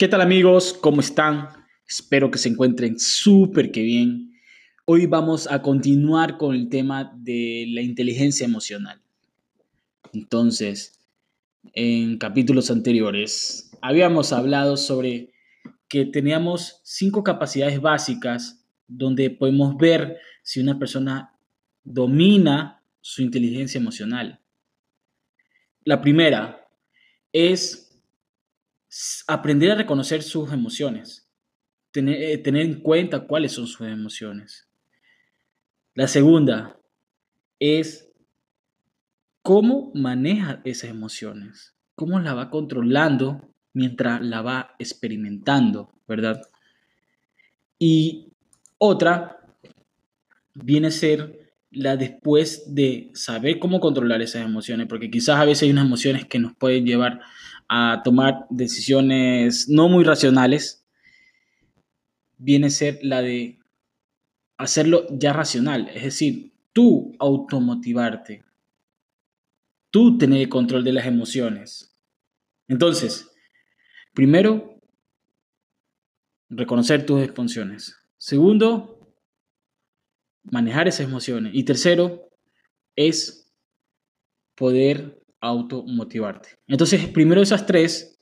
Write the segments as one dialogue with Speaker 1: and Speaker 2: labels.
Speaker 1: ¿Qué tal amigos? ¿Cómo están? Espero que se encuentren súper que bien. Hoy vamos a continuar con el tema de la inteligencia emocional. Entonces, en capítulos anteriores habíamos hablado sobre que teníamos cinco capacidades básicas donde podemos ver si una persona domina su inteligencia emocional. La primera es aprender a reconocer sus emociones, tener, eh, tener en cuenta cuáles son sus emociones. La segunda es cómo maneja esas emociones, cómo la va controlando mientras la va experimentando, ¿verdad? Y otra viene a ser la después de saber cómo controlar esas emociones, porque quizás a veces hay unas emociones que nos pueden llevar a tomar decisiones no muy racionales, viene a ser la de hacerlo ya racional, es decir, tú automotivarte, tú tener el control de las emociones. Entonces, primero, reconocer tus emociones. Segundo, manejar esas emociones. Y tercero, es poder automotivarte. Entonces, primero esas tres,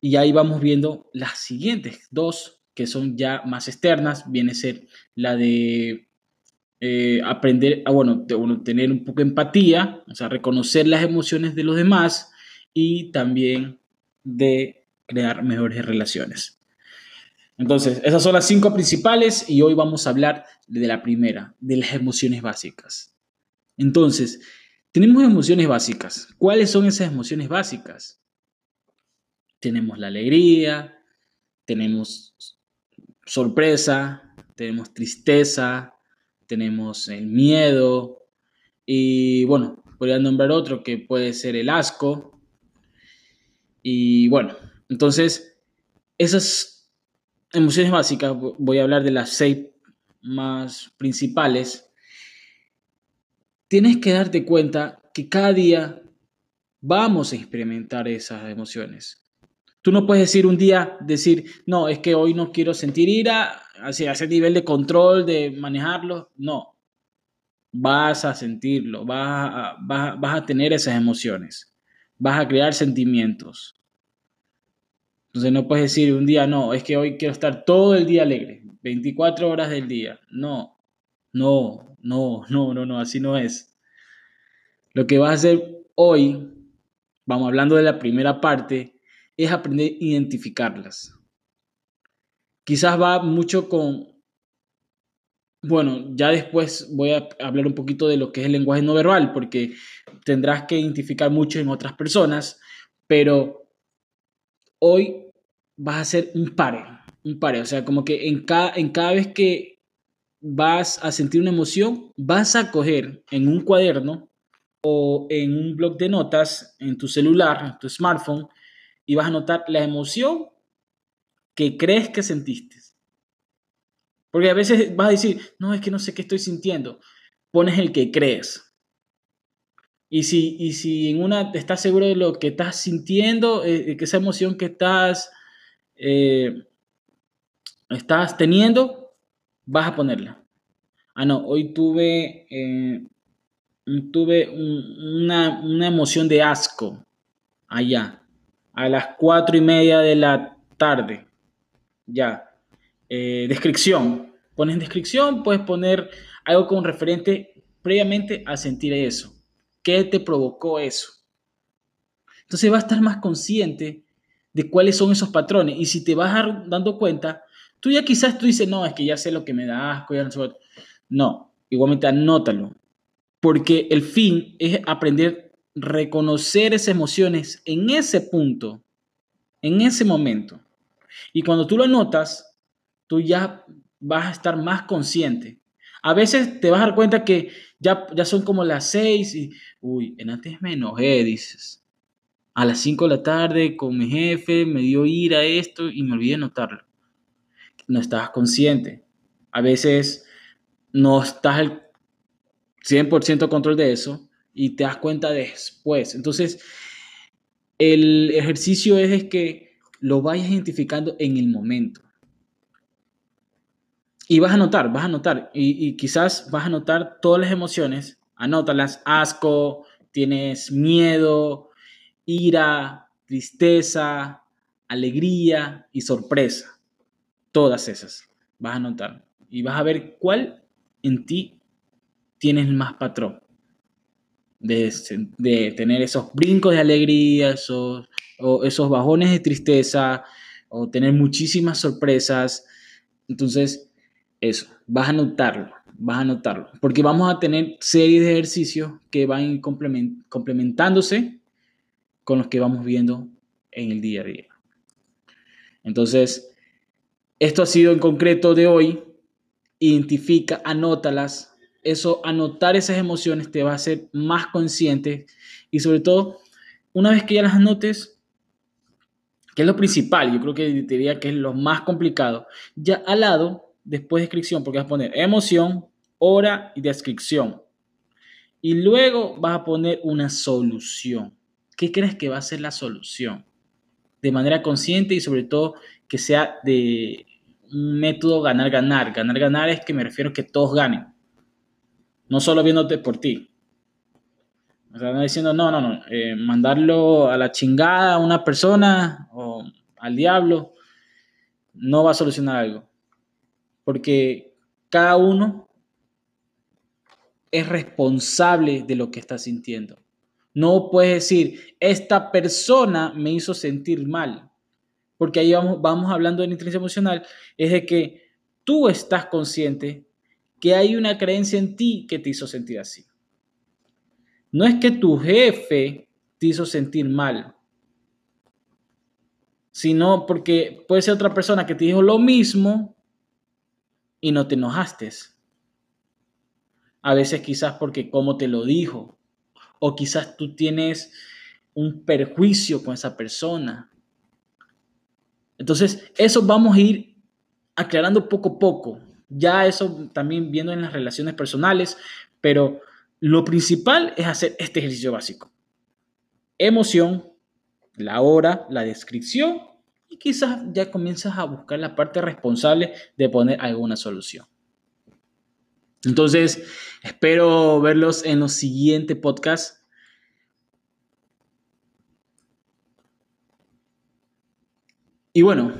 Speaker 1: y ahí vamos viendo las siguientes dos, que son ya más externas, viene a ser la de eh, aprender, a, ah, bueno, tener un poco de empatía, o sea, reconocer las emociones de los demás y también de crear mejores relaciones. Entonces, esas son las cinco principales y hoy vamos a hablar de la primera, de las emociones básicas. Entonces, tenemos emociones básicas. ¿Cuáles son esas emociones básicas? Tenemos la alegría, tenemos sorpresa, tenemos tristeza, tenemos el miedo y bueno, podría nombrar otro que puede ser el asco. Y bueno, entonces esas emociones básicas, voy a hablar de las seis más principales tienes que darte cuenta que cada día vamos a experimentar esas emociones. Tú no puedes decir un día, decir, no, es que hoy no quiero sentir ira, hacia ese nivel de control, de manejarlo. No, vas a sentirlo, vas a, vas a tener esas emociones, vas a crear sentimientos. Entonces no puedes decir un día, no, es que hoy quiero estar todo el día alegre, 24 horas del día. No, no, no, no, no, no, así no es. Lo que vas a hacer hoy, vamos hablando de la primera parte, es aprender a identificarlas. Quizás va mucho con, bueno, ya después voy a hablar un poquito de lo que es el lenguaje no verbal, porque tendrás que identificar mucho en otras personas, pero hoy vas a hacer un pare, un pare, o sea, como que en cada, en cada vez que vas a sentir una emoción, vas a coger en un cuaderno o en un blog de notas en tu celular, en tu smartphone, y vas a anotar la emoción que crees que sentiste. Porque a veces vas a decir, no, es que no sé qué estoy sintiendo. Pones el que crees. Y si, y si en una estás seguro de lo que estás sintiendo, eh, que esa emoción que estás, eh, estás teniendo, vas a ponerla. Ah, no, hoy tuve, eh, tuve una, emoción de asco allá, a las cuatro y media de la tarde. Ya. Eh, descripción. Pones descripción, puedes poner algo con referente previamente a sentir eso. ¿Qué te provocó eso? Entonces vas a estar más consciente de cuáles son esos patrones. Y si te vas dando cuenta, Tú ya quizás tú dices, no, es que ya sé lo que me da asco, no. No, igualmente anótalo, porque el fin es aprender a reconocer esas emociones en ese punto, en ese momento. Y cuando tú lo anotas, tú ya vas a estar más consciente. A veces te vas a dar cuenta que ya, ya son como las seis y, uy, en antes me enojé, dices. A las cinco de la tarde con mi jefe me dio ira esto y me olvidé notarlo no estás consciente. A veces no estás el 100% control de eso y te das cuenta después. Entonces, el ejercicio es, que lo vayas identificando en el momento. Y vas a notar, vas a notar, y, quizás vas a notar todas las emociones, anótalas, asco, tienes miedo, ira, tristeza, alegría y sorpresa. Todas esas vas a notar. Y vas a ver cuál en ti tienes más patrón. De, de tener esos brincos de alegría, esos, esos bajones de tristeza, o tener muchísimas sorpresas. Entonces, eso, vas a notarlo, vas a notarlo, porque vamos a tener series de ejercicios que van complementándose con los que vamos viendo en el día a día. Entonces, esto ha sido en concreto de hoy. Identifica, anótalas. Eso, anotar esas emociones te va a hacer más consciente y sobre todo, una vez que ya las anotes, que es lo principal, yo creo que diría que es lo más complicado, ya al lado después de descripción, porque vas a poner emoción, hora y descripción. Y luego vas a poner una solución. ¿Qué crees que va a ser la solución? De manera consciente y sobre todo que sea de un método ganar-ganar. Ganar-ganar es que me refiero a que todos ganen. No solo viéndote por ti. O sea, no diciendo, no, no, no, eh, mandarlo a la chingada a una persona o al diablo no va a solucionar algo porque cada uno es responsable de lo que está sintiendo. No puedes decir, esta persona me hizo sentir mal, porque ahí vamos, hablando de la emocional, es de que tú estás consciente que hay una creencia en ti que te hizo sentir así. No es que tu jefe te hizo sentir mal, sino porque puede ser otra persona que te dijo lo mismo y no te enojaste. A veces quizás porque cómo te lo dijo, o quizás tú tienes un perjuicio con esa persona. Entonces, eso vamos a ir aclarando poco a poco. Ya eso también viendo en las relaciones personales, pero lo principal es hacer este ejercicio básico. Emoción, la hora, la descripción y quizás ya comienzas a buscar la parte responsable de poner alguna solución. Entonces, espero verlos en los siguientes podcasts. Y bueno,